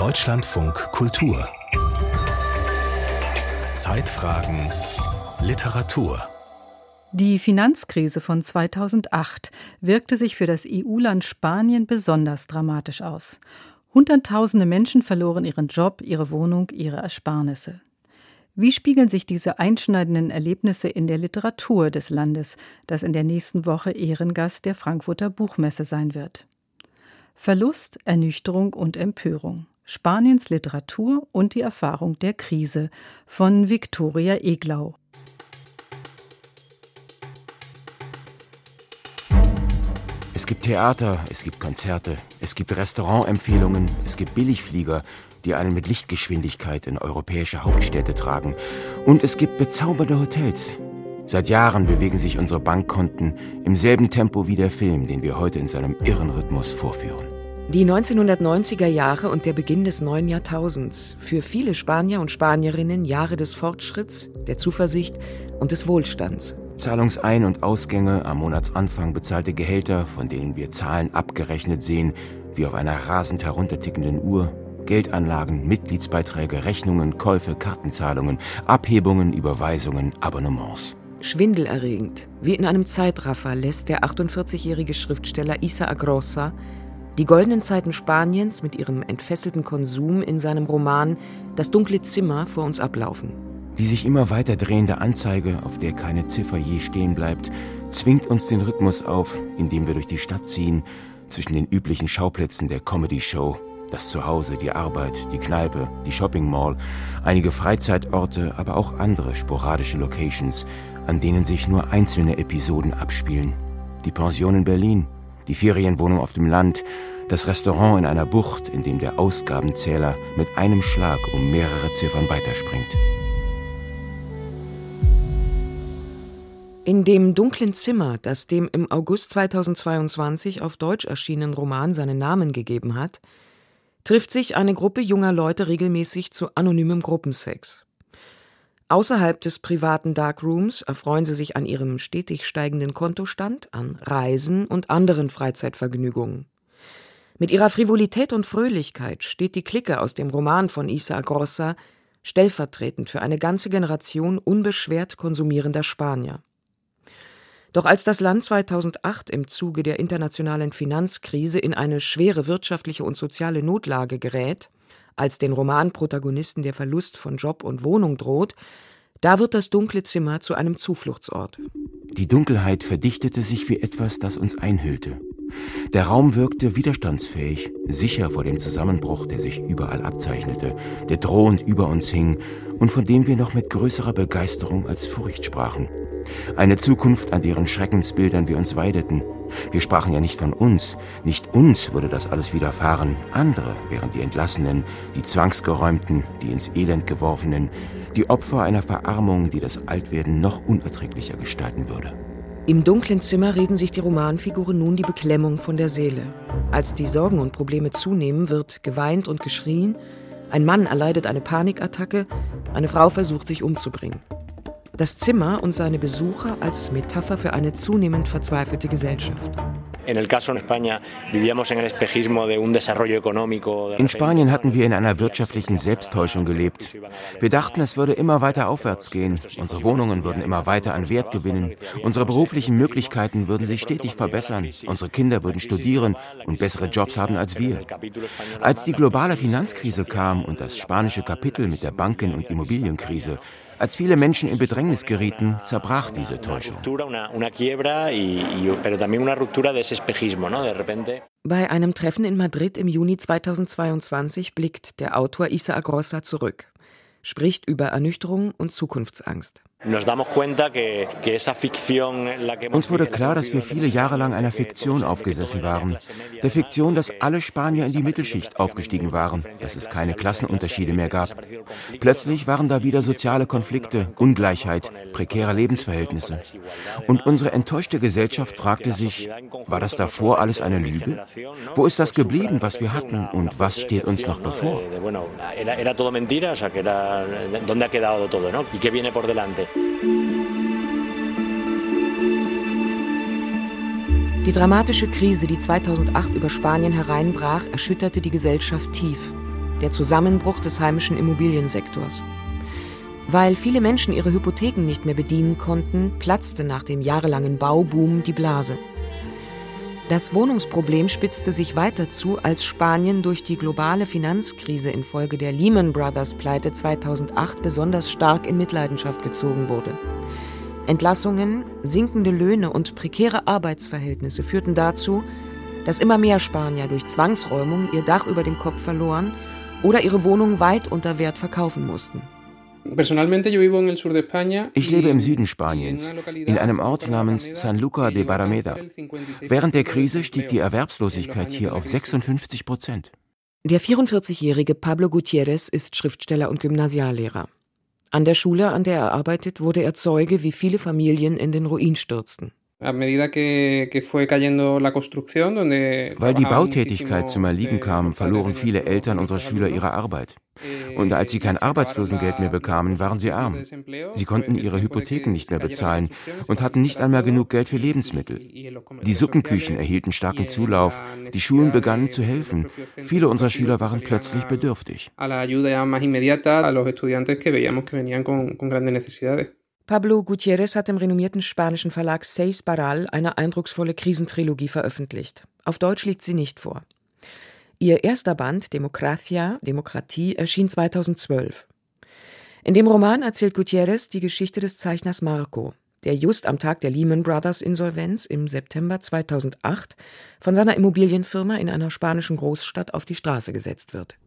Deutschlandfunk Kultur Zeitfragen Literatur Die Finanzkrise von 2008 wirkte sich für das EU-Land Spanien besonders dramatisch aus. Hunderttausende Menschen verloren ihren Job, ihre Wohnung, ihre Ersparnisse. Wie spiegeln sich diese einschneidenden Erlebnisse in der Literatur des Landes, das in der nächsten Woche Ehrengast der Frankfurter Buchmesse sein wird? Verlust, Ernüchterung und Empörung. Spaniens Literatur und die Erfahrung der Krise von Viktoria Eglau. Es gibt Theater, es gibt Konzerte, es gibt Restaurantempfehlungen, es gibt Billigflieger, die einen mit Lichtgeschwindigkeit in europäische Hauptstädte tragen. Und es gibt bezaubernde Hotels. Seit Jahren bewegen sich unsere Bankkonten im selben Tempo wie der Film, den wir heute in seinem irren Rhythmus vorführen. Die 1990er Jahre und der Beginn des neuen Jahrtausends. Für viele Spanier und Spanierinnen Jahre des Fortschritts, der Zuversicht und des Wohlstands. Zahlungsein- und Ausgänge, am Monatsanfang bezahlte Gehälter, von denen wir Zahlen abgerechnet sehen, wie auf einer rasend heruntertickenden Uhr, Geldanlagen, Mitgliedsbeiträge, Rechnungen, Käufe, Kartenzahlungen, Abhebungen, Überweisungen, Abonnements. Schwindelerregend. Wie in einem Zeitraffer lässt der 48-jährige Schriftsteller Isa Agrosa die goldenen Zeiten Spaniens mit ihrem entfesselten Konsum in seinem Roman Das dunkle Zimmer vor uns ablaufen. Die sich immer weiter drehende Anzeige, auf der keine Ziffer je stehen bleibt, zwingt uns den Rhythmus auf, indem wir durch die Stadt ziehen, zwischen den üblichen Schauplätzen der Comedy-Show das Zuhause, die Arbeit, die Kneipe, die Shopping Mall, einige Freizeitorte, aber auch andere sporadische Locations, an denen sich nur einzelne Episoden abspielen. Die Pension in Berlin, die Ferienwohnung auf dem Land, das Restaurant in einer Bucht, in dem der Ausgabenzähler mit einem Schlag um mehrere Ziffern weiterspringt. In dem dunklen Zimmer, das dem im August 2022 auf Deutsch erschienenen Roman seinen Namen gegeben hat, trifft sich eine Gruppe junger Leute regelmäßig zu anonymem Gruppensex. Außerhalb des privaten Darkrooms erfreuen sie sich an ihrem stetig steigenden Kontostand, an Reisen und anderen Freizeitvergnügungen. Mit ihrer Frivolität und Fröhlichkeit steht die Clique aus dem Roman von Isa Grossa stellvertretend für eine ganze Generation unbeschwert konsumierender Spanier. Doch als das Land 2008 im Zuge der internationalen Finanzkrise in eine schwere wirtschaftliche und soziale Notlage gerät, als den Romanprotagonisten der Verlust von Job und Wohnung droht, da wird das dunkle Zimmer zu einem Zufluchtsort. Die Dunkelheit verdichtete sich wie etwas, das uns einhüllte. Der Raum wirkte widerstandsfähig, sicher vor dem Zusammenbruch, der sich überall abzeichnete, der drohend über uns hing und von dem wir noch mit größerer Begeisterung als Furcht sprachen. Eine Zukunft, an deren Schreckensbildern wir uns weideten. Wir sprachen ja nicht von uns, nicht uns würde das alles widerfahren, andere wären die Entlassenen, die Zwangsgeräumten, die ins Elend geworfenen, die Opfer einer Verarmung, die das Altwerden noch unerträglicher gestalten würde. Im dunklen Zimmer reden sich die Romanfiguren nun die Beklemmung von der Seele. Als die Sorgen und Probleme zunehmen, wird geweint und geschrien, ein Mann erleidet eine Panikattacke, eine Frau versucht sich umzubringen das Zimmer und seine Besucher als Metapher für eine zunehmend verzweifelte Gesellschaft. In Spanien hatten wir in einer wirtschaftlichen Selbsttäuschung gelebt. Wir dachten, es würde immer weiter aufwärts gehen. Unsere Wohnungen würden immer weiter an Wert gewinnen. Unsere beruflichen Möglichkeiten würden sich stetig verbessern. Unsere Kinder würden studieren und bessere Jobs haben als wir. Als die globale Finanzkrise kam und das spanische Kapitel mit der Banken- und Immobilienkrise, als viele Menschen in Bedrängnis gerieten, zerbrach diese Täuschung. Bei einem Treffen in Madrid im Juni 2022 blickt der Autor Isa Agrosa zurück, spricht über Ernüchterung und Zukunftsangst. Uns wurde klar, dass wir viele Jahre lang einer Fiktion aufgesessen waren. Der Fiktion, dass alle Spanier in die Mittelschicht aufgestiegen waren, dass es keine Klassenunterschiede mehr gab. Plötzlich waren da wieder soziale Konflikte, Ungleichheit, prekäre Lebensverhältnisse. Und unsere enttäuschte Gesellschaft fragte sich, war das davor alles eine Lüge? Wo ist das geblieben, was wir hatten und was steht uns noch bevor? Die dramatische Krise, die 2008 über Spanien hereinbrach, erschütterte die Gesellschaft tief. der Zusammenbruch des heimischen Immobiliensektors. Weil viele Menschen ihre Hypotheken nicht mehr bedienen konnten, platzte nach dem jahrelangen Bauboom die Blase. Das Wohnungsproblem spitzte sich weiter zu, als Spanien durch die globale Finanzkrise infolge der Lehman Brothers Pleite 2008 besonders stark in Mitleidenschaft gezogen wurde. Entlassungen, sinkende Löhne und prekäre Arbeitsverhältnisse führten dazu, dass immer mehr Spanier durch Zwangsräumung ihr Dach über dem Kopf verloren oder ihre Wohnung weit unter Wert verkaufen mussten. Ich lebe im Süden Spaniens, in einem Ort namens San Luca de Barrameda. Während der Krise stieg die Erwerbslosigkeit hier auf 56 Prozent. Der 44-jährige Pablo Gutierrez ist Schriftsteller und Gymnasiallehrer. An der Schule, an der er arbeitet, wurde er Zeuge, wie viele Familien in den Ruin stürzten. Weil die Bautätigkeit zum Erliegen kam, verloren viele Eltern unserer Schüler ihre Arbeit. Und als sie kein Arbeitslosengeld mehr bekamen, waren sie arm. Sie konnten ihre Hypotheken nicht mehr bezahlen und hatten nicht einmal genug Geld für Lebensmittel. Die Suppenküchen erhielten starken Zulauf, die Schulen begannen zu helfen. Viele unserer Schüler waren plötzlich bedürftig. Pablo Gutierrez hat im renommierten spanischen Verlag Seis Baral eine eindrucksvolle Krisentrilogie veröffentlicht. Auf Deutsch liegt sie nicht vor. Ihr erster Band, Demokratia, Demokratie, erschien 2012. In dem Roman erzählt Gutierrez die Geschichte des Zeichners Marco, der just am Tag der Lehman Brothers Insolvenz im September 2008 von seiner Immobilienfirma in einer spanischen Großstadt auf die Straße gesetzt wird.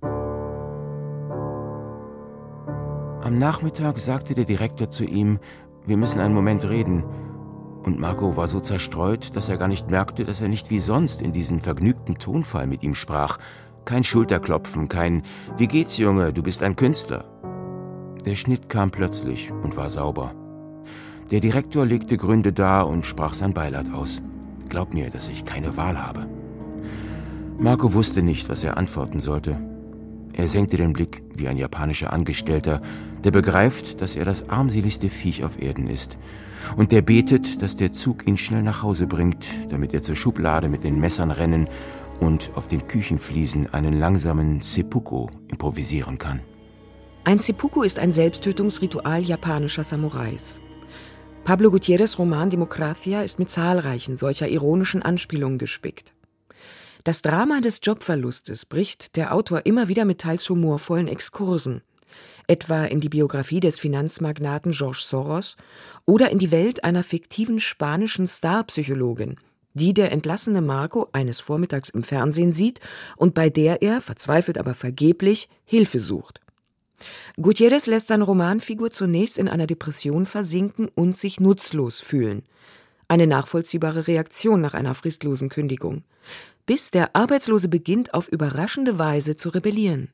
Am Nachmittag sagte der Direktor zu ihm, wir müssen einen Moment reden. Und Marco war so zerstreut, dass er gar nicht merkte, dass er nicht wie sonst in diesem vergnügten Tonfall mit ihm sprach. Kein Schulterklopfen, kein Wie geht's, Junge, du bist ein Künstler. Der Schnitt kam plötzlich und war sauber. Der Direktor legte Gründe dar und sprach sein Beileid aus. Glaub mir, dass ich keine Wahl habe. Marco wusste nicht, was er antworten sollte. Er senkte den Blick wie ein japanischer Angestellter, der begreift, dass er das armseligste Viech auf Erden ist und der betet, dass der Zug ihn schnell nach Hause bringt, damit er zur Schublade mit den Messern rennen und auf den Küchenfliesen einen langsamen Seppuku improvisieren kann. Ein Seppuku ist ein Selbsttötungsritual japanischer Samurais. Pablo Gutierrez Roman Demokratia ist mit zahlreichen solcher ironischen Anspielungen gespickt. Das Drama des Jobverlustes bricht der Autor immer wieder mit teils humorvollen Exkursen, etwa in die Biografie des Finanzmagnaten George Soros oder in die Welt einer fiktiven spanischen Starpsychologin, die der entlassene Marco eines Vormittags im Fernsehen sieht und bei der er, verzweifelt aber vergeblich, Hilfe sucht. Gutierrez lässt seine Romanfigur zunächst in einer Depression versinken und sich nutzlos fühlen. Eine nachvollziehbare Reaktion nach einer fristlosen Kündigung bis der Arbeitslose beginnt, auf überraschende Weise zu rebellieren.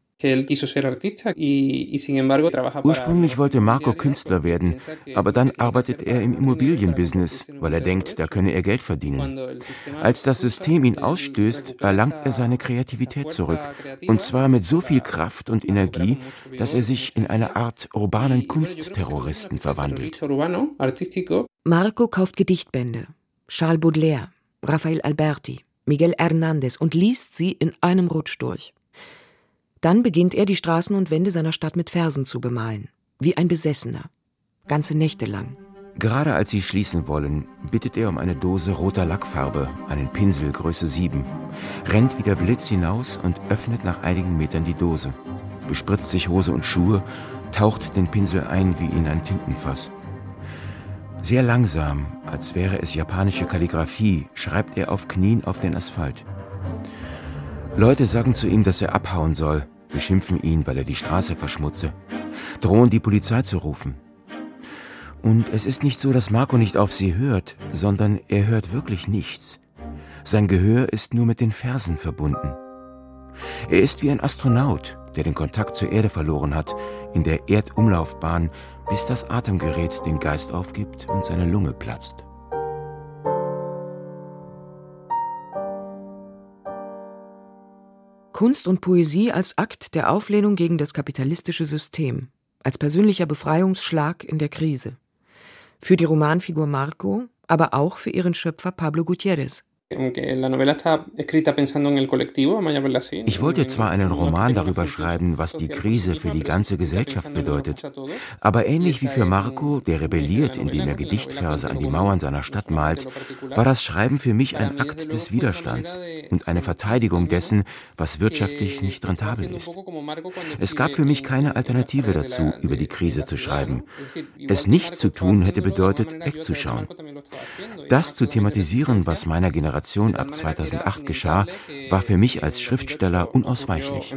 Ursprünglich wollte Marco Künstler werden, aber dann arbeitet er im Immobilienbusiness, weil er denkt, da könne er Geld verdienen. Als das System ihn ausstößt, erlangt er seine Kreativität zurück, und zwar mit so viel Kraft und Energie, dass er sich in eine Art urbanen Kunstterroristen verwandelt. Marco kauft Gedichtbände, Charles Baudelaire, Raphael Alberti. Miguel Hernández und liest sie in einem Rutsch durch. Dann beginnt er, die Straßen und Wände seiner Stadt mit Versen zu bemalen, wie ein Besessener, ganze Nächte lang. Gerade als sie schließen wollen, bittet er um eine Dose roter Lackfarbe, einen Pinsel Größe 7, rennt wie der Blitz hinaus und öffnet nach einigen Metern die Dose, bespritzt sich Hose und Schuhe, taucht den Pinsel ein wie in ein Tintenfass. Sehr langsam, als wäre es japanische Kalligraphie, schreibt er auf Knien auf den Asphalt. Leute sagen zu ihm, dass er abhauen soll, beschimpfen ihn, weil er die Straße verschmutze, drohen die Polizei zu rufen. Und es ist nicht so, dass Marco nicht auf sie hört, sondern er hört wirklich nichts. Sein Gehör ist nur mit den Fersen verbunden. Er ist wie ein Astronaut, der den Kontakt zur Erde verloren hat, in der Erdumlaufbahn, bis das Atemgerät den Geist aufgibt und seine Lunge platzt. Kunst und Poesie als Akt der Auflehnung gegen das kapitalistische System, als persönlicher Befreiungsschlag in der Krise. Für die Romanfigur Marco, aber auch für ihren Schöpfer Pablo Gutierrez. Ich wollte zwar einen Roman darüber schreiben, was die Krise für die ganze Gesellschaft bedeutet, aber ähnlich wie für Marco, der rebelliert, indem er Gedichtverse an die Mauern seiner Stadt malt, war das Schreiben für mich ein Akt des Widerstands und eine Verteidigung dessen, was wirtschaftlich nicht rentabel ist. Es gab für mich keine Alternative dazu, über die Krise zu schreiben. Es nicht zu tun hätte bedeutet, wegzuschauen. Das zu thematisieren, was meiner Generation Generation ab 2008 geschah, war für mich als Schriftsteller unausweichlich.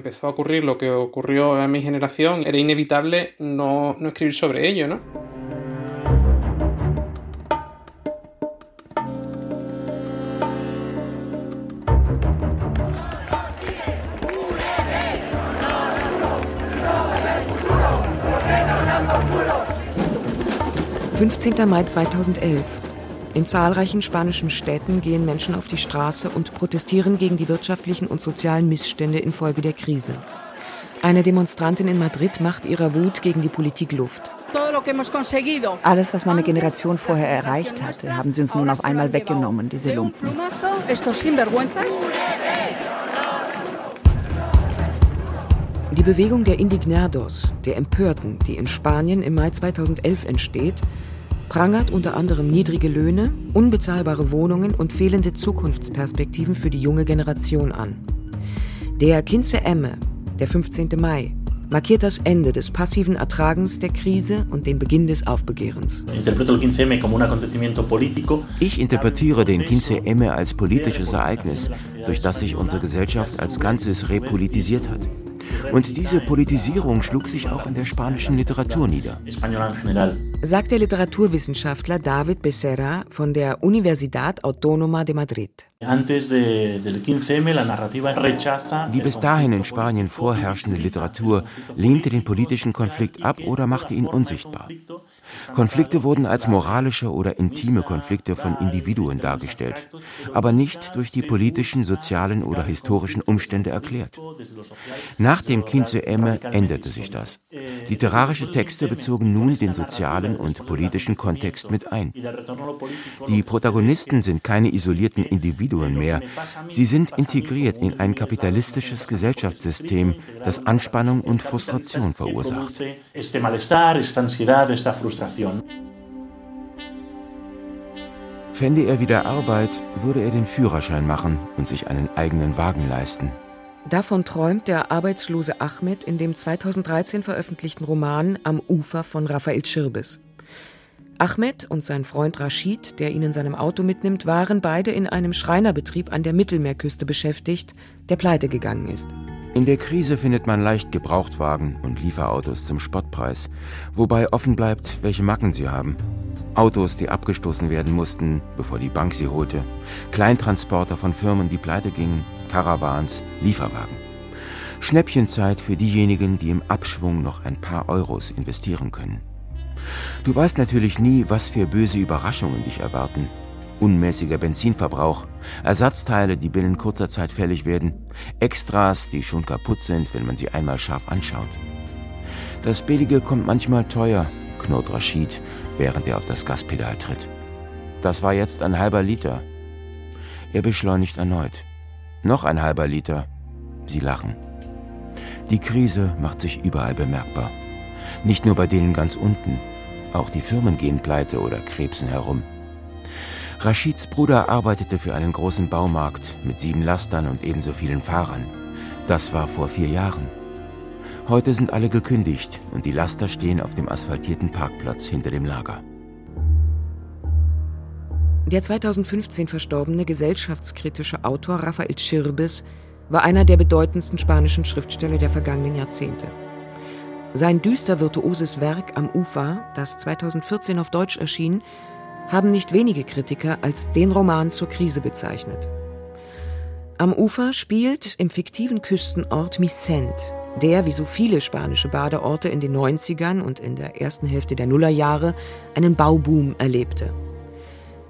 15. Mai 2011. In zahlreichen spanischen Städten gehen Menschen auf die Straße und protestieren gegen die wirtschaftlichen und sozialen Missstände infolge der Krise. Eine Demonstrantin in Madrid macht ihrer Wut gegen die Politik Luft. Alles, was meine Generation vorher erreicht hatte, haben sie uns nun auf einmal weggenommen, diese Lumpen. Die Bewegung der Indignados, der Empörten, die in Spanien im Mai 2011 entsteht, prangert unter anderem niedrige Löhne, unbezahlbare Wohnungen und fehlende Zukunftsperspektiven für die junge Generation an. Der Kinze Emme, der 15. Mai, markiert das Ende des passiven Ertragens der Krise und den Beginn des Aufbegehrens. Ich interpretiere den Quince Emme als politisches Ereignis, durch das sich unsere Gesellschaft als Ganzes repolitisiert hat. Und diese Politisierung schlug sich auch in der spanischen Literatur nieder. Sagt der Literaturwissenschaftler David Becerra von der Universidad Autónoma de Madrid. Die bis dahin in Spanien vorherrschende Literatur lehnte den politischen Konflikt ab oder machte ihn unsichtbar. Konflikte wurden als moralische oder intime Konflikte von Individuen dargestellt, aber nicht durch die politischen, sozialen oder historischen Umstände erklärt. Nach dem Quince Emme änderte sich das. Literarische Texte bezogen nun den sozialen und politischen Kontext mit ein. Die Protagonisten sind keine isolierten Individuen mehr, sie sind integriert in ein kapitalistisches Gesellschaftssystem, das Anspannung und Frustration verursacht. Fände er wieder Arbeit, würde er den Führerschein machen und sich einen eigenen Wagen leisten. Davon träumt der arbeitslose Ahmed in dem 2013 veröffentlichten Roman Am Ufer von Raphael Schirbes. Ahmed und sein Freund Rashid, der ihn in seinem Auto mitnimmt, waren beide in einem Schreinerbetrieb an der Mittelmeerküste beschäftigt, der pleite gegangen ist. In der Krise findet man leicht Gebrauchtwagen und Lieferautos zum Spottpreis, wobei offen bleibt, welche Macken sie haben. Autos, die abgestoßen werden mussten, bevor die Bank sie holte, Kleintransporter von Firmen, die pleite gingen, Caravans, Lieferwagen. Schnäppchenzeit für diejenigen, die im Abschwung noch ein paar Euros investieren können. Du weißt natürlich nie, was für böse Überraschungen dich erwarten unmäßiger Benzinverbrauch, Ersatzteile, die binnen kurzer Zeit fällig werden, Extras, die schon kaputt sind, wenn man sie einmal scharf anschaut. Das Billige kommt manchmal teuer, knurrt Rashid, während er auf das Gaspedal tritt. Das war jetzt ein halber Liter. Er beschleunigt erneut. Noch ein halber Liter. Sie lachen. Die Krise macht sich überall bemerkbar. Nicht nur bei denen ganz unten. Auch die Firmen gehen pleite oder krebsen herum. Rashids Bruder arbeitete für einen großen Baumarkt mit sieben Lastern und ebenso vielen Fahrern. Das war vor vier Jahren. Heute sind alle gekündigt und die Laster stehen auf dem asphaltierten Parkplatz hinter dem Lager. Der 2015 verstorbene gesellschaftskritische Autor Rafael Chirbes war einer der bedeutendsten spanischen Schriftsteller der vergangenen Jahrzehnte. Sein düster virtuoses Werk Am Ufer, das 2014 auf Deutsch erschien, haben nicht wenige Kritiker als den Roman zur Krise bezeichnet. Am Ufer spielt im fiktiven Küstenort Micent, der wie so viele spanische Badeorte in den 90ern und in der ersten Hälfte der Nullerjahre einen Bauboom erlebte.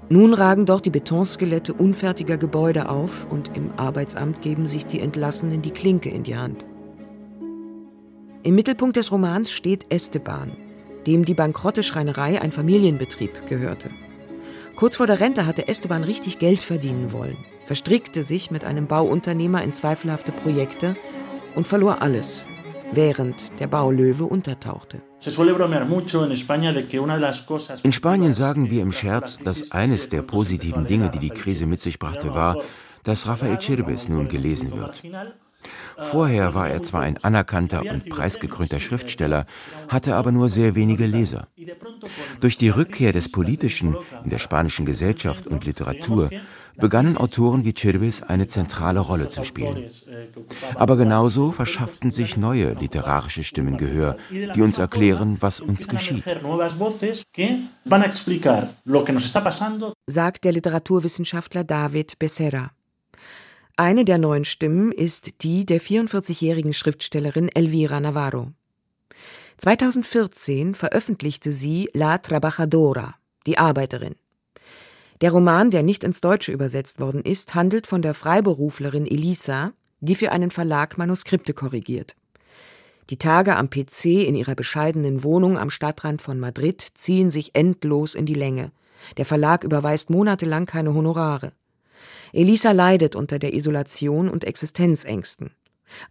Nun ragen dort die Betonskelette unfertiger Gebäude auf und im Arbeitsamt geben sich die Entlassenen die Klinke in die Hand. Im Mittelpunkt des Romans steht Esteban, dem die bankrotte Schreinerei ein Familienbetrieb gehörte. Kurz vor der Rente hatte Esteban richtig Geld verdienen wollen, verstrickte sich mit einem Bauunternehmer in zweifelhafte Projekte und verlor alles, während der Baulöwe untertauchte. In Spanien sagen wir im Scherz, dass eines der positiven Dinge, die die Krise mit sich brachte, war, dass Rafael Chirbis nun gelesen wird. Vorher war er zwar ein anerkannter und preisgekrönter Schriftsteller, hatte aber nur sehr wenige Leser. Durch die Rückkehr des Politischen in der spanischen Gesellschaft und Literatur begannen Autoren wie Chirbis eine zentrale Rolle zu spielen. Aber genauso verschafften sich neue literarische Stimmen Gehör, die uns erklären, was uns geschieht. Sagt der Literaturwissenschaftler David Becerra. Eine der neuen Stimmen ist die der 44-jährigen Schriftstellerin Elvira Navarro. 2014 veröffentlichte sie La Trabajadora, die Arbeiterin. Der Roman, der nicht ins Deutsche übersetzt worden ist, handelt von der Freiberuflerin Elisa, die für einen Verlag Manuskripte korrigiert. Die Tage am PC in ihrer bescheidenen Wohnung am Stadtrand von Madrid ziehen sich endlos in die Länge. Der Verlag überweist monatelang keine Honorare. Elisa leidet unter der Isolation und Existenzängsten.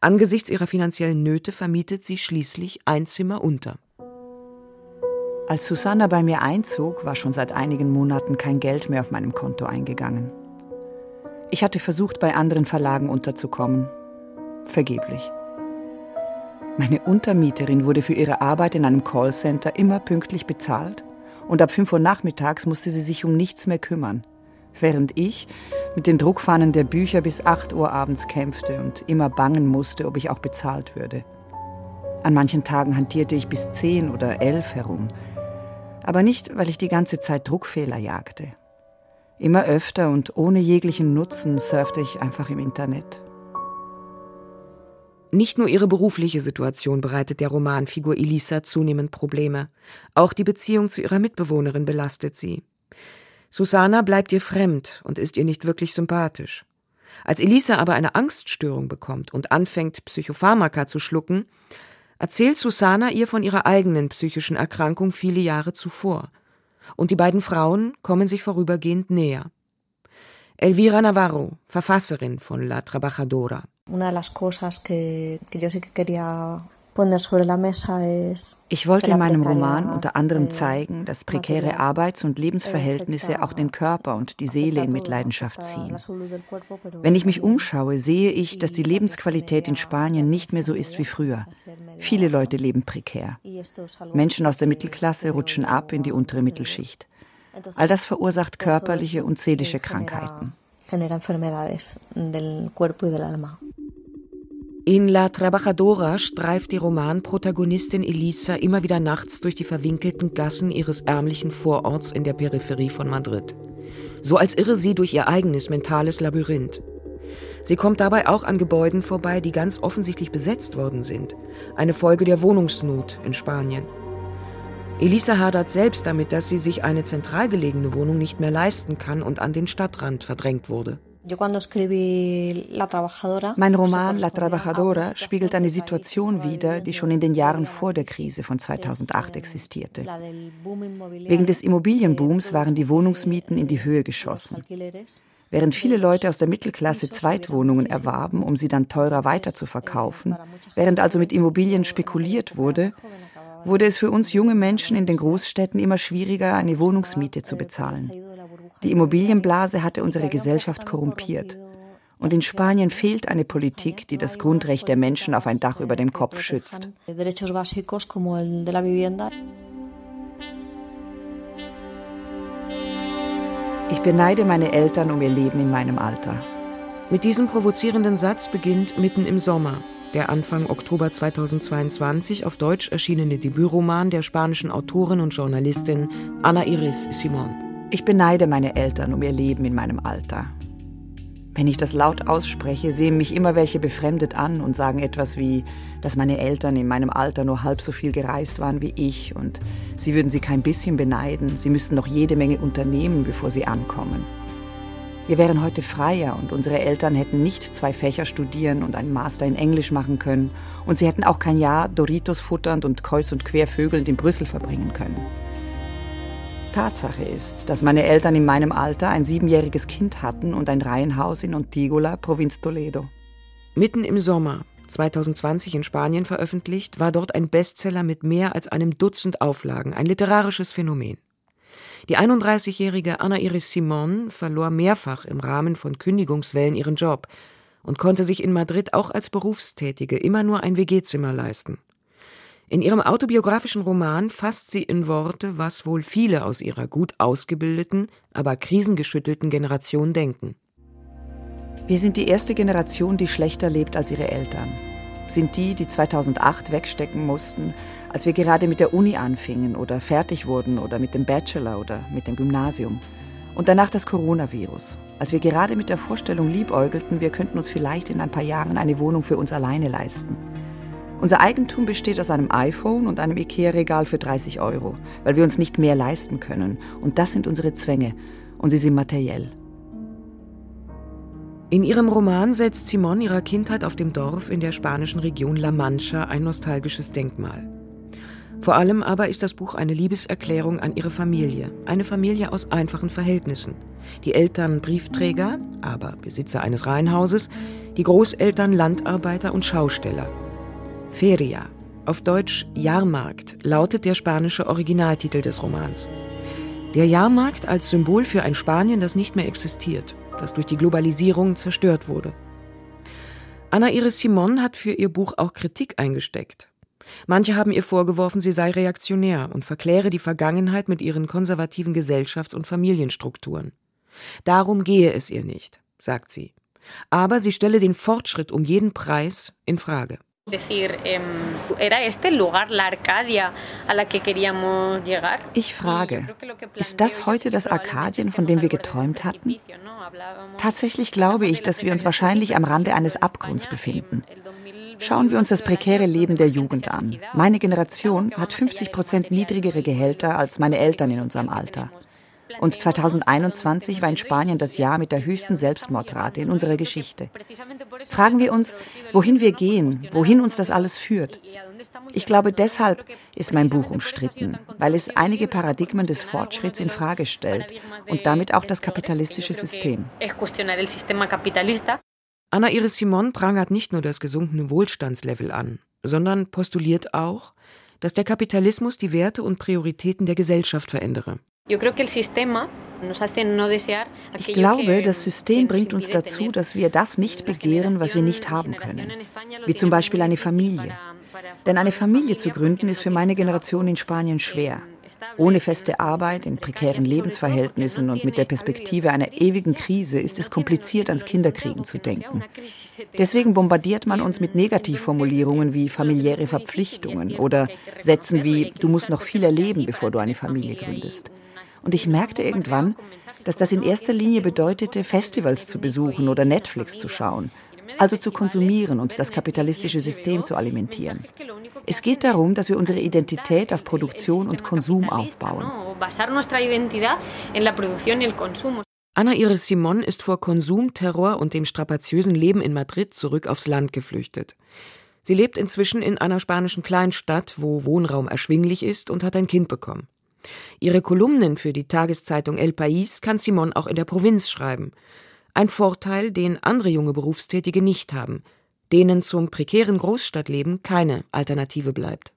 Angesichts ihrer finanziellen Nöte vermietet sie schließlich ein Zimmer unter. Als Susanna bei mir einzog, war schon seit einigen Monaten kein Geld mehr auf meinem Konto eingegangen. Ich hatte versucht, bei anderen Verlagen unterzukommen. Vergeblich. Meine Untermieterin wurde für ihre Arbeit in einem Callcenter immer pünktlich bezahlt und ab 5 Uhr nachmittags musste sie sich um nichts mehr kümmern während ich mit den Druckfahnen der Bücher bis 8 Uhr abends kämpfte und immer bangen musste, ob ich auch bezahlt würde. An manchen Tagen hantierte ich bis 10 oder 11 herum, aber nicht, weil ich die ganze Zeit Druckfehler jagte. Immer öfter und ohne jeglichen Nutzen surfte ich einfach im Internet. Nicht nur ihre berufliche Situation bereitet der Romanfigur Elisa zunehmend Probleme, auch die Beziehung zu ihrer Mitbewohnerin belastet sie. Susanna bleibt ihr fremd und ist ihr nicht wirklich sympathisch. Als Elisa aber eine Angststörung bekommt und anfängt, Psychopharmaka zu schlucken, erzählt Susanna ihr von ihrer eigenen psychischen Erkrankung viele Jahre zuvor. Und die beiden Frauen kommen sich vorübergehend näher. Elvira Navarro, Verfasserin von La Trabajadora. Ich wollte in meinem Roman unter anderem zeigen, dass prekäre Arbeits- und Lebensverhältnisse auch den Körper und die Seele in Mitleidenschaft ziehen. Wenn ich mich umschaue, sehe ich, dass die Lebensqualität in Spanien nicht mehr so ist wie früher. Viele Leute leben prekär. Menschen aus der Mittelklasse rutschen ab in die untere Mittelschicht. All das verursacht körperliche und seelische Krankheiten. In La Trabajadora streift die Romanprotagonistin Elisa immer wieder nachts durch die verwinkelten Gassen ihres ärmlichen Vororts in der Peripherie von Madrid. So als irre sie durch ihr eigenes mentales Labyrinth. Sie kommt dabei auch an Gebäuden vorbei, die ganz offensichtlich besetzt worden sind. Eine Folge der Wohnungsnot in Spanien. Elisa hadert selbst damit, dass sie sich eine zentral gelegene Wohnung nicht mehr leisten kann und an den Stadtrand verdrängt wurde. Mein Roman La Trabajadora spiegelt eine Situation wider, die schon in den Jahren vor der Krise von 2008 existierte. Wegen des Immobilienbooms waren die Wohnungsmieten in die Höhe geschossen. Während viele Leute aus der Mittelklasse Zweitwohnungen erwarben, um sie dann teurer weiterzuverkaufen, während also mit Immobilien spekuliert wurde, wurde es für uns junge Menschen in den Großstädten immer schwieriger, eine Wohnungsmiete zu bezahlen. Die Immobilienblase hatte unsere Gesellschaft korrumpiert. Und in Spanien fehlt eine Politik, die das Grundrecht der Menschen auf ein Dach über dem Kopf schützt. Ich beneide meine Eltern um ihr Leben in meinem Alter. Mit diesem provozierenden Satz beginnt mitten im Sommer der Anfang Oktober 2022 auf Deutsch erschienene Debütroman der spanischen Autorin und Journalistin Ana Iris Simon. Ich beneide meine Eltern um ihr Leben in meinem Alter. Wenn ich das laut ausspreche, sehen mich immer welche befremdet an und sagen etwas wie, dass meine Eltern in meinem Alter nur halb so viel gereist waren wie ich und sie würden sie kein bisschen beneiden, sie müssten noch jede Menge unternehmen, bevor sie ankommen. Wir wären heute freier und unsere Eltern hätten nicht zwei Fächer studieren und einen Master in Englisch machen können und sie hätten auch kein Jahr Doritos futternd und kreuz und quer vögelnd in Brüssel verbringen können. Tatsache ist, dass meine Eltern in meinem Alter ein siebenjähriges Kind hatten und ein Reihenhaus in Ontigola, Provinz Toledo. Mitten im Sommer 2020 in Spanien veröffentlicht, war dort ein Bestseller mit mehr als einem Dutzend Auflagen, ein literarisches Phänomen. Die 31-jährige Anna Iris Simon verlor mehrfach im Rahmen von Kündigungswellen ihren Job und konnte sich in Madrid auch als Berufstätige immer nur ein WG-Zimmer leisten. In ihrem autobiografischen Roman fasst sie in Worte, was wohl viele aus ihrer gut ausgebildeten, aber krisengeschüttelten Generation denken. Wir sind die erste Generation, die schlechter lebt als ihre Eltern. Sind die, die 2008 wegstecken mussten, als wir gerade mit der Uni anfingen oder fertig wurden oder mit dem Bachelor oder mit dem Gymnasium. Und danach das Coronavirus, als wir gerade mit der Vorstellung liebäugelten, wir könnten uns vielleicht in ein paar Jahren eine Wohnung für uns alleine leisten. Unser Eigentum besteht aus einem iPhone und einem IKEA-Regal für 30 Euro, weil wir uns nicht mehr leisten können. Und das sind unsere Zwänge. Und sie sind materiell. In ihrem Roman setzt Simon ihrer Kindheit auf dem Dorf in der spanischen Region La Mancha ein nostalgisches Denkmal. Vor allem aber ist das Buch eine Liebeserklärung an ihre Familie, eine Familie aus einfachen Verhältnissen. Die Eltern Briefträger, aber Besitzer eines Reihenhauses, die Großeltern Landarbeiter und Schausteller. Feria, auf Deutsch Jahrmarkt, lautet der spanische Originaltitel des Romans. Der Jahrmarkt als Symbol für ein Spanien, das nicht mehr existiert, das durch die Globalisierung zerstört wurde. Anna Iris Simon hat für ihr Buch auch Kritik eingesteckt. Manche haben ihr vorgeworfen, sie sei reaktionär und verkläre die Vergangenheit mit ihren konservativen Gesellschafts- und Familienstrukturen. Darum gehe es ihr nicht, sagt sie. Aber sie stelle den Fortschritt um jeden Preis in Frage. Ich frage, ist das heute das Arkadien, von dem wir geträumt hatten? Tatsächlich glaube ich, dass wir uns wahrscheinlich am Rande eines Abgrunds befinden. Schauen wir uns das prekäre Leben der Jugend an. Meine Generation hat 50 Prozent niedrigere Gehälter als meine Eltern in unserem Alter. Und 2021 war in Spanien das Jahr mit der höchsten Selbstmordrate in unserer Geschichte. Fragen wir uns, wohin wir gehen, wohin uns das alles führt. Ich glaube, deshalb ist mein Buch umstritten, weil es einige Paradigmen des Fortschritts in Frage stellt und damit auch das kapitalistische System. Anna Iris Simon prangert nicht nur das gesunkene Wohlstandslevel an, sondern postuliert auch, dass der Kapitalismus die Werte und Prioritäten der Gesellschaft verändere. Ich glaube, das System bringt uns dazu, dass wir das nicht begehren, was wir nicht haben können. Wie zum Beispiel eine Familie. Denn eine Familie zu gründen ist für meine Generation in Spanien schwer. Ohne feste Arbeit, in prekären Lebensverhältnissen und mit der Perspektive einer ewigen Krise ist es kompliziert, ans Kinderkriegen zu denken. Deswegen bombardiert man uns mit Negativformulierungen wie familiäre Verpflichtungen oder Sätzen wie du musst noch viel erleben, bevor du eine Familie gründest. Und ich merkte irgendwann, dass das in erster Linie bedeutete, Festivals zu besuchen oder Netflix zu schauen, also zu konsumieren und das kapitalistische System zu alimentieren. Es geht darum, dass wir unsere Identität auf Produktion und Konsum aufbauen. Anna Iris Simon ist vor Konsum, Terror und dem strapaziösen Leben in Madrid zurück aufs Land geflüchtet. Sie lebt inzwischen in einer spanischen Kleinstadt, wo Wohnraum erschwinglich ist und hat ein Kind bekommen. Ihre Kolumnen für die Tageszeitung El País kann Simon auch in der Provinz schreiben. Ein Vorteil, den andere junge Berufstätige nicht haben, denen zum prekären Großstadtleben keine Alternative bleibt.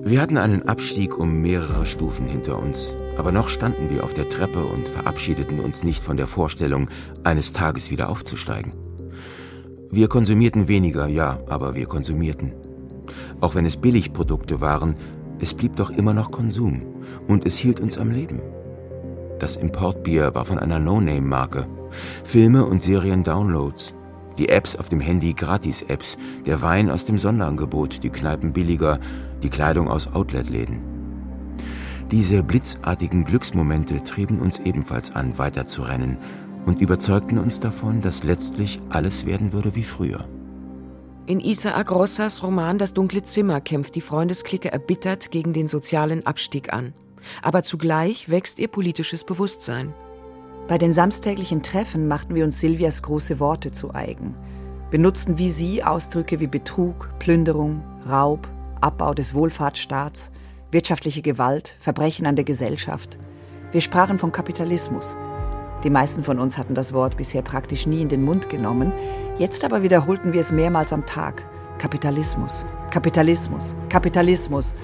Wir hatten einen Abstieg um mehrere Stufen hinter uns, aber noch standen wir auf der Treppe und verabschiedeten uns nicht von der Vorstellung, eines Tages wieder aufzusteigen. Wir konsumierten weniger, ja, aber wir konsumierten. Auch wenn es Billigprodukte waren, es blieb doch immer noch Konsum und es hielt uns am Leben. Das Importbier war von einer No-Name-Marke. Filme und Serien-Downloads. Die Apps auf dem Handy Gratis-Apps. Der Wein aus dem Sonderangebot, die Kneipen billiger, die Kleidung aus Outlet-Läden. Diese blitzartigen Glücksmomente trieben uns ebenfalls an, weiterzurennen und überzeugten uns davon, dass letztlich alles werden würde wie früher. In Isaac Rossas Roman Das dunkle Zimmer kämpft die Freundesklicke erbittert gegen den sozialen Abstieg an. Aber zugleich wächst ihr politisches Bewusstsein. Bei den samstäglichen Treffen machten wir uns Silvias große Worte zu eigen. benutzten wie sie Ausdrücke wie Betrug, Plünderung, Raub, Abbau des Wohlfahrtsstaats, wirtschaftliche Gewalt, Verbrechen an der Gesellschaft. Wir sprachen von Kapitalismus. Die meisten von uns hatten das Wort bisher praktisch nie in den Mund genommen, jetzt aber wiederholten wir es mehrmals am Tag. Kapitalismus, Kapitalismus, Kapitalismus.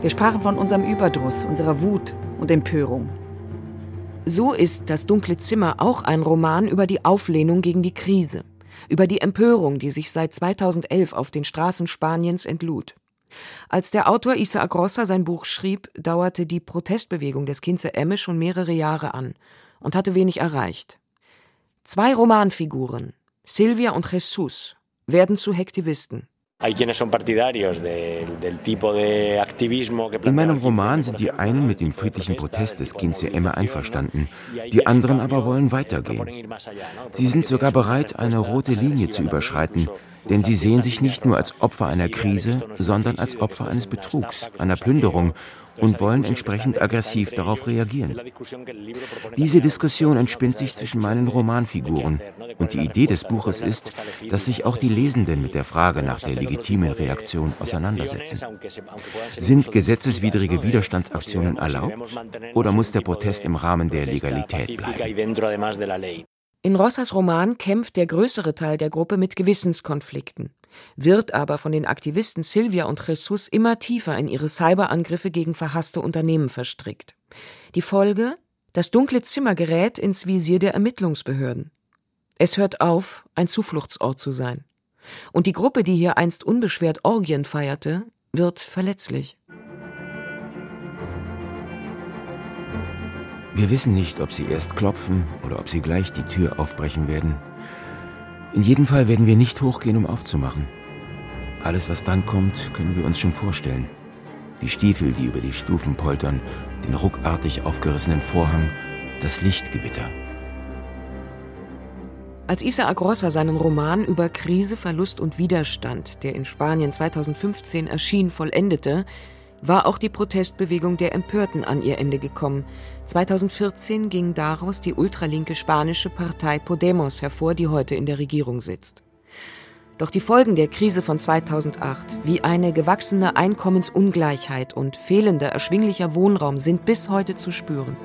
Wir sprachen von unserem Überdruss, unserer Wut und Empörung. So ist Das dunkle Zimmer auch ein Roman über die Auflehnung gegen die Krise, über die Empörung, die sich seit 2011 auf den Straßen Spaniens entlud. Als der Autor Isaac Rossa sein Buch schrieb, dauerte die Protestbewegung des Kinze Emme schon mehrere Jahre an und hatte wenig erreicht. Zwei Romanfiguren, Silvia und Jesus, werden zu Hektivisten. In meinem Roman sind die einen mit dem friedlichen Protest des Quince Emme einverstanden, die anderen aber wollen weitergehen. Sie sind sogar bereit, eine rote Linie zu überschreiten, denn sie sehen sich nicht nur als Opfer einer Krise, sondern als Opfer eines Betrugs, einer Plünderung und wollen entsprechend aggressiv darauf reagieren. Diese Diskussion entspinnt sich zwischen meinen Romanfiguren und die Idee des Buches ist, dass sich auch die Lesenden mit der Frage nach der legitimen Reaktion auseinandersetzen. Sind gesetzeswidrige Widerstandsaktionen erlaubt oder muss der Protest im Rahmen der Legalität bleiben? In Rossas Roman kämpft der größere Teil der Gruppe mit Gewissenskonflikten, wird aber von den Aktivisten Silvia und Jesus immer tiefer in ihre Cyberangriffe gegen verhasste Unternehmen verstrickt. Die Folge? Das dunkle Zimmer gerät ins Visier der Ermittlungsbehörden. Es hört auf, ein Zufluchtsort zu sein. Und die Gruppe, die hier einst unbeschwert Orgien feierte, wird verletzlich. Wir wissen nicht, ob sie erst klopfen oder ob sie gleich die Tür aufbrechen werden. In jedem Fall werden wir nicht hochgehen, um aufzumachen. Alles, was dann kommt, können wir uns schon vorstellen. Die Stiefel, die über die Stufen poltern, den ruckartig aufgerissenen Vorhang, das Lichtgewitter. Als Isaac Rossa seinen Roman über Krise, Verlust und Widerstand, der in Spanien 2015 erschien, vollendete, war auch die Protestbewegung der Empörten an ihr Ende gekommen. 2014 ging daraus die ultralinke spanische Partei Podemos hervor, die heute in der Regierung sitzt. Doch die Folgen der Krise von 2008, wie eine gewachsene Einkommensungleichheit und fehlender erschwinglicher Wohnraum, sind bis heute zu spüren.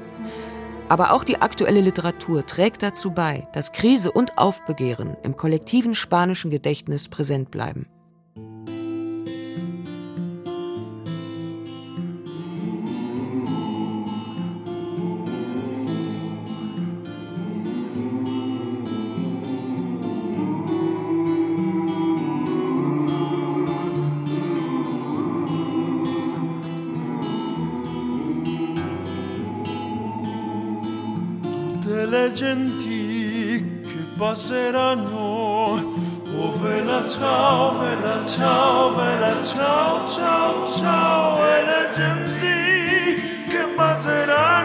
Aber auch die aktuelle Literatur trägt dazu bei, dass Krise und Aufbegehren im kollektiven spanischen Gedächtnis präsent bleiben. Genti che passeranno. Oh vela ciao, vela ciao, vela ciao, ciao, ciao, e le genti che passeranno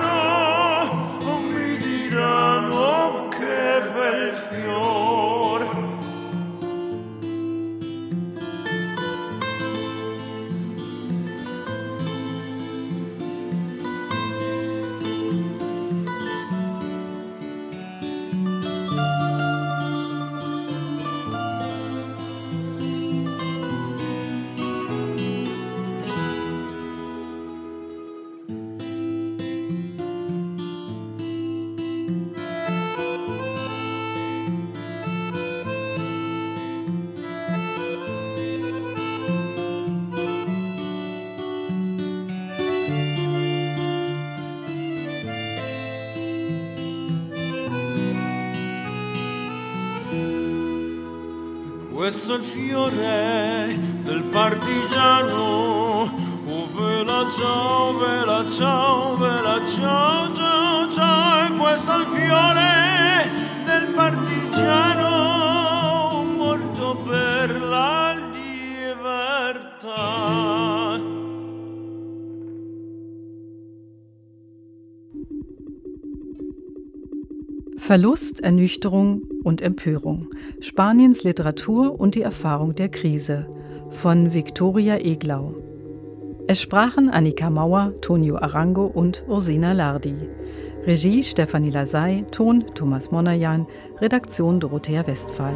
Questo è il fiore del partigiano. Oh, vela ciao, vela ciao, vela ciao, ciao, ciao. E questo è il fiore del partigiano morto per la libertà. Verlust, Ernüchterung und Empörung. Spaniens Literatur und die Erfahrung der Krise von Viktoria Eglau. Es sprachen Annika Mauer, Tonio Arango und Ursina Lardi. Regie Stefanie Lasey, Ton Thomas Monajan, Redaktion Dorothea Westphal.